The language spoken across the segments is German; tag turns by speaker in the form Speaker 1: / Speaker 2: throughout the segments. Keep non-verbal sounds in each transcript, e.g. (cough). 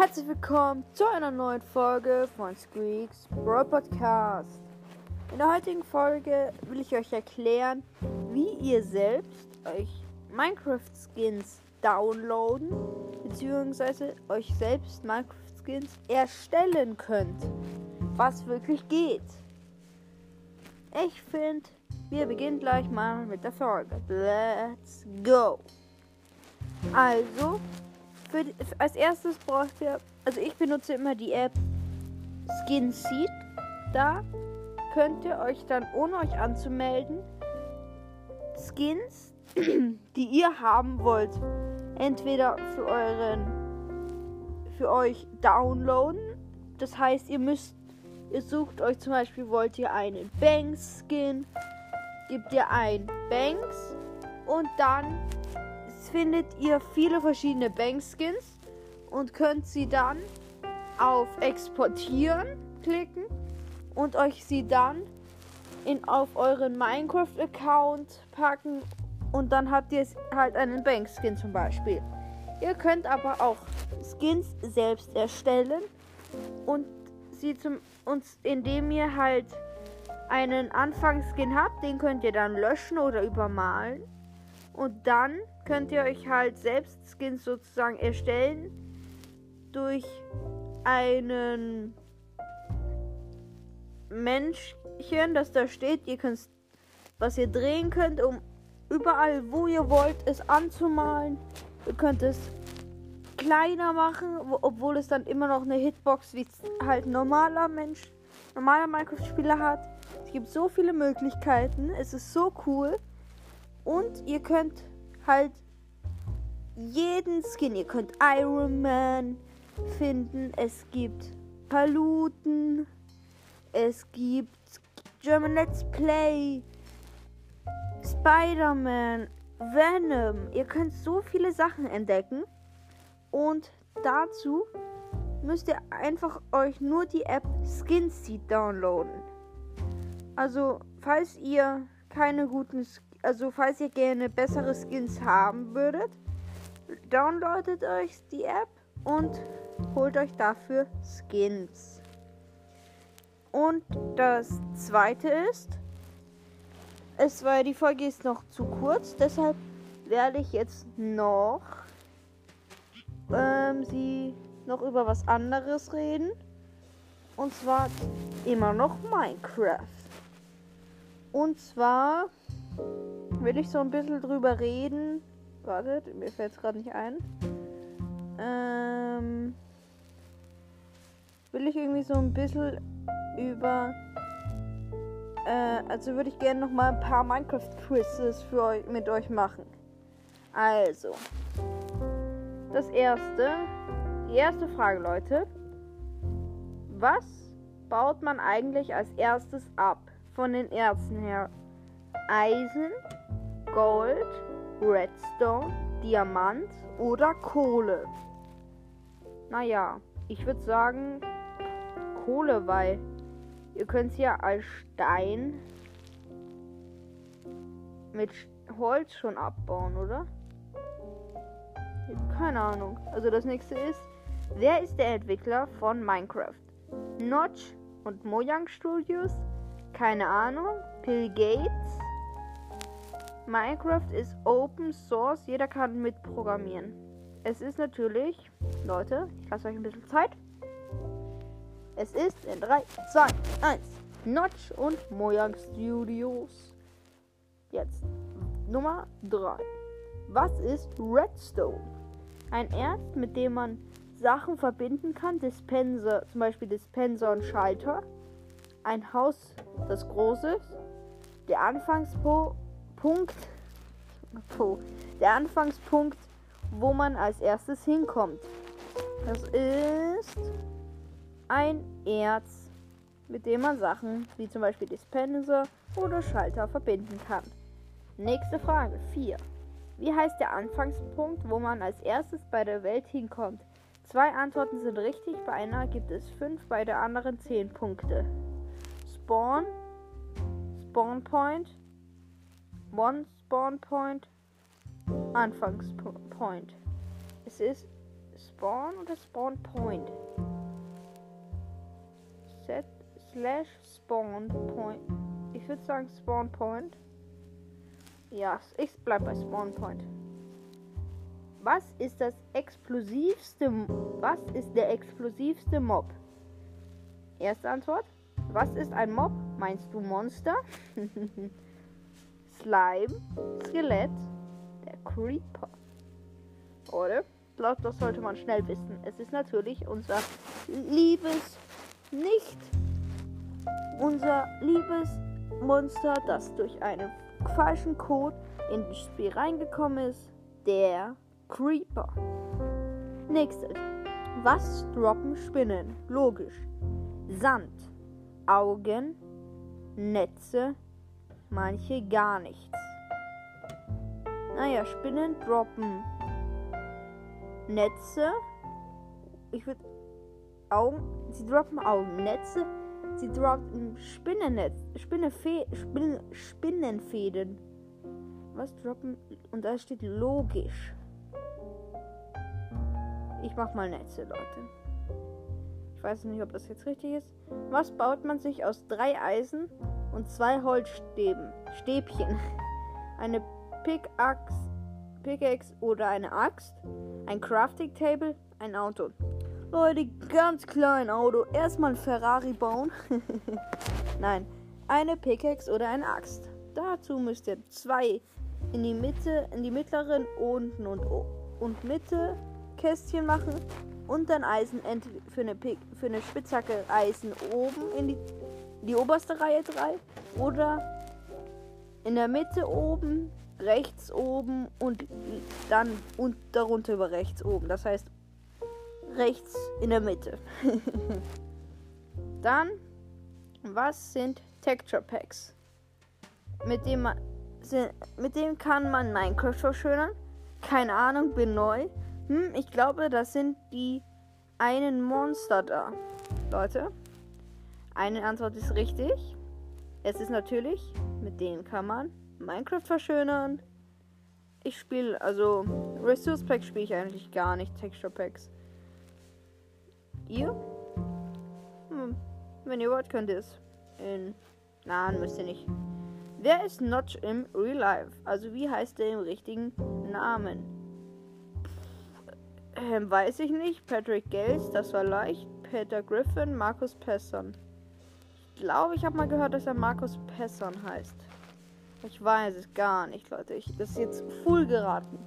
Speaker 1: Herzlich willkommen zu einer neuen Folge von Squeaks Brawl Podcast. In der heutigen Folge will ich euch erklären, wie ihr selbst euch Minecraft Skins downloaden bzw. euch selbst Minecraft Skins erstellen könnt, was wirklich geht. Ich finde, wir beginnen gleich mal mit der Folge. Let's go! Also, für, als erstes braucht ihr, also ich benutze immer die App Skin Seed. Da könnt ihr euch dann, ohne euch anzumelden, Skins, (clears throat) die ihr haben wollt, entweder für euren, für euch downloaden. Das heißt, ihr müsst, ihr sucht euch zum Beispiel, wollt ihr einen Banks Skin, gebt ihr ein Banks und dann findet ihr viele verschiedene Bankskins und könnt sie dann auf Exportieren klicken und euch sie dann in, auf euren Minecraft-Account packen und dann habt ihr halt einen Bankskin zum Beispiel. Ihr könnt aber auch Skins selbst erstellen und sie zum uns, indem ihr halt einen Anfangsskin habt, den könnt ihr dann löschen oder übermalen. Und dann könnt ihr euch halt selbst Skins sozusagen erstellen durch einen Männchen, das da steht. Ihr könnt, was ihr drehen könnt, um überall, wo ihr wollt, es anzumalen. Ihr könnt es kleiner machen, obwohl es dann immer noch eine Hitbox wie halt normaler Mensch, normaler Minecraft-Spieler hat. Es gibt so viele Möglichkeiten. Es ist so cool. Und ihr könnt halt jeden Skin. Ihr könnt Iron Man finden. Es gibt Paluten. Es gibt German Let's Play. Spider-Man. Venom. Ihr könnt so viele Sachen entdecken. Und dazu müsst ihr einfach euch nur die App Skinseed downloaden. Also, falls ihr keine guten Skins also falls ihr gerne bessere Skins haben würdet, downloadet euch die App und holt euch dafür Skins. Und das zweite ist, es war die Folge ist noch zu kurz, deshalb werde ich jetzt noch ähm, sie noch über was anderes reden. Und zwar immer noch Minecraft. Und zwar will ich so ein bisschen drüber reden. Wartet, mir fällt es gerade nicht ein. Ähm, will ich irgendwie so ein bisschen über. Äh, also würde ich gerne noch mal ein paar Minecraft-Quizzes für euch mit euch machen. Also, das erste, die erste Frage, Leute. Was baut man eigentlich als erstes ab von den Erzen her? Eisen, Gold, Redstone, Diamant oder Kohle? Naja, ich würde sagen Kohle, weil ihr könnt es ja als Stein mit Holz schon abbauen, oder? Keine Ahnung. Also das nächste ist, wer ist der Entwickler von Minecraft? Notch und Mojang Studios? Keine Ahnung. Bill Gates? Minecraft ist Open Source, jeder kann mitprogrammieren. Es ist natürlich, Leute, ich lasse euch ein bisschen Zeit. Es ist in 3, 2, 1. Notch und Mojang Studios. Jetzt Nummer 3. Was ist Redstone? Ein Erz, mit dem man Sachen verbinden kann. Dispenser, zum Beispiel Dispenser und Schalter. Ein Haus, das groß ist. Der Anfangspunkt Punkt, der Anfangspunkt, wo man als erstes hinkommt. Das ist ein Erz, mit dem man Sachen wie zum Beispiel Dispenser oder Schalter verbinden kann. Nächste Frage 4. Wie heißt der Anfangspunkt, wo man als erstes bei der Welt hinkommt? Zwei Antworten sind richtig, bei einer gibt es fünf, bei der anderen zehn Punkte. Spawn, Spawn Point, One Spawn Point, Anfangspoint. Es ist Spawn oder Spawn Point? Set slash Spawn Point. Ich würde sagen Spawn Point. Ja, ich bleib bei Spawn Point. Was ist das explosivste? Was ist der explosivste Mob? Erste Antwort. Was ist ein Mob? Meinst du Monster? (laughs) Slime, Skelett, der Creeper. Oder? Ich glaube, das sollte man schnell wissen. Es ist natürlich unser liebes, nicht unser liebes Monster, das durch einen falschen Code in das Spiel reingekommen ist. Der Creeper. Nächstes. Was droppen Spinnen? Logisch. Sand, Augen, Netze, manche gar nichts. Naja, Spinnen droppen Netze. Ich würde Augen. Sie droppen Augen. Netze. Sie droppen Spinnennetz. Spinnefe Spin Spinnenfäden. Was droppen? Und da steht logisch. Ich mach mal Netze, Leute. Ich weiß nicht, ob das jetzt richtig ist. Was baut man sich aus drei Eisen und zwei Holzstäben? Stäbchen. (laughs) Eine Pickaxe, Pickaxe oder eine Axt? Ein Crafting Table? Ein Auto. Leute, ganz klein Auto. Erstmal ein Ferrari bauen. (laughs) Nein, eine Pickaxe oder eine Axt. Dazu müsst ihr zwei in die Mitte, in die mittleren unten und, und Mitte Kästchen machen und dann Eisen für eine, Pick, für eine Spitzhacke Eisen oben in die, die oberste Reihe 3 oder in der Mitte oben, rechts oben und dann und darunter über rechts oben. Das heißt rechts in der Mitte. (laughs) dann, was sind Texture Packs? Mit dem, man, mit dem kann man Minecraft verschönern. Keine Ahnung, bin neu. Hm, ich glaube, das sind die einen Monster da. Leute, eine Antwort ist richtig. Es ist natürlich, mit denen kann man Minecraft verschönern. Ich spiele, also Resource Packs spiele ich eigentlich gar nicht, Texture Packs. Ihr? Hm, wenn ihr wollt, könnt ihr es. In. Nein, müsst ihr nicht. Wer ist Notch im Real Life? Also wie heißt er im richtigen Namen? Ähm, weiß ich nicht. Patrick Gales, das war leicht. Peter Griffin, Markus Pesson. Ich glaube, ich habe mal gehört, dass er Markus Pesson heißt. Ich weiß es gar nicht, Leute. Ich, das ist jetzt full geraten.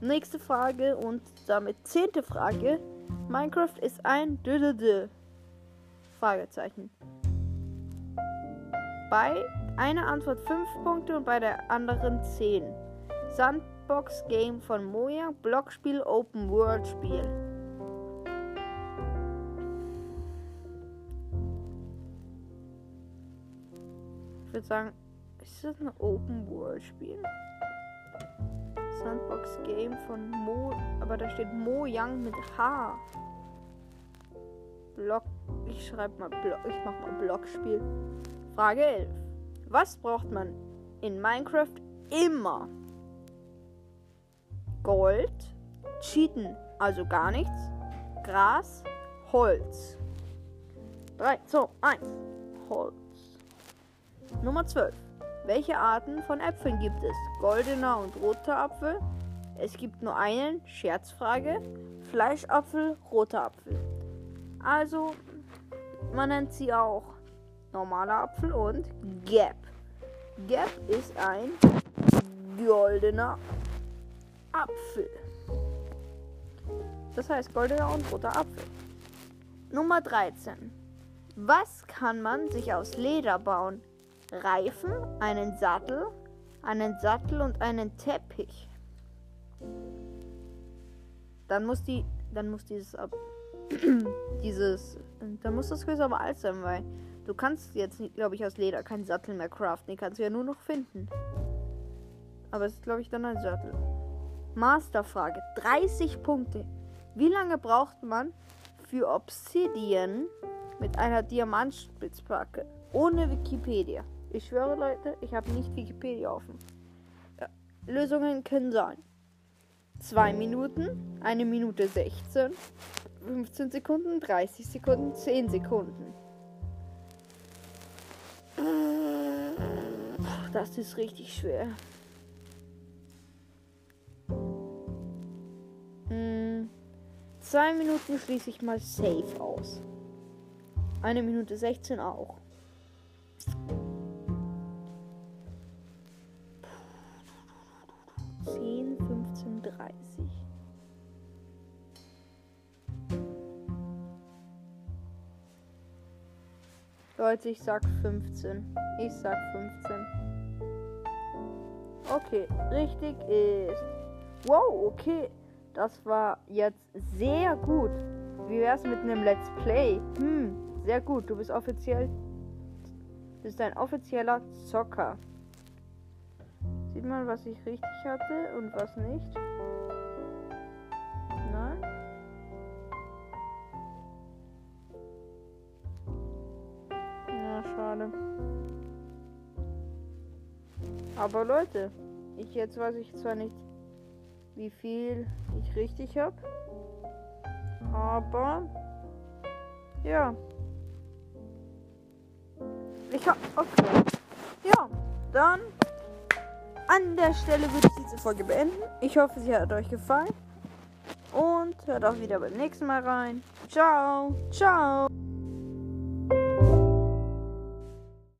Speaker 1: Nächste Frage und damit zehnte Frage. Minecraft ist ein Dödödö. Fragezeichen. Bei einer Antwort 5 Punkte und bei der anderen 10. Sand Sandbox Game von Moja, Blockspiel, Open World Spiel. Ich würde sagen, ist das ein Open World Spiel? Sandbox Game von Mo, aber da steht Mo Young mit H. Block, ich schreibe mal Block, ich mach mal Blockspiel. Frage 11. Was braucht man in Minecraft immer? Gold, Cheaten, also gar nichts, Gras, Holz. 3, 2, 1, Holz. Nummer 12. Welche Arten von Äpfeln gibt es? Goldener und roter Apfel. Es gibt nur einen, Scherzfrage. Fleischapfel, roter Apfel. Also, man nennt sie auch normaler Apfel und Gap. Gap ist ein goldener Apfel. Das heißt goldener und roter Apfel. Nummer 13. Was kann man sich aus Leder bauen? Reifen, einen Sattel, einen Sattel und einen Teppich. Dann muss die, dann muss dieses, (clears throat) dieses, dann muss das Quiz aber alt sein, weil du kannst jetzt, glaube ich, aus Leder keinen Sattel mehr craften. Den kannst du ja nur noch finden. Aber es ist, glaube ich, dann ein Sattel. Masterfrage. 30 Punkte. Wie lange braucht man für Obsidian mit einer Diamantspitzbacke? Ohne Wikipedia. Ich schwöre, Leute, ich habe nicht Wikipedia offen. Ja. Lösungen können sein. 2 Minuten, 1 Minute 16, 15 Sekunden, 30 Sekunden, 10 Sekunden. Das ist richtig schwer. Zwei Minuten schließe ich mal safe aus. Eine Minute 16 auch. 10, 15, 30. Leute, ich sag 15. Ich sag 15. Okay, richtig ist. Wow, okay. Das war jetzt sehr gut. Wie wär's mit einem Let's Play? Hm, sehr gut. Du bist offiziell. Bist ein offizieller Zocker. Sieht man, was ich richtig hatte und was nicht? Nein. Ja, schade. Aber Leute, ich jetzt weiß ich zwar nicht, wie viel ich richtig habe, aber ja. Ich hab okay. Ja, dann an der Stelle würde ich diese Folge beenden. Ich hoffe, sie hat euch gefallen. Und hört auch wieder beim nächsten Mal rein. Ciao. Ciao.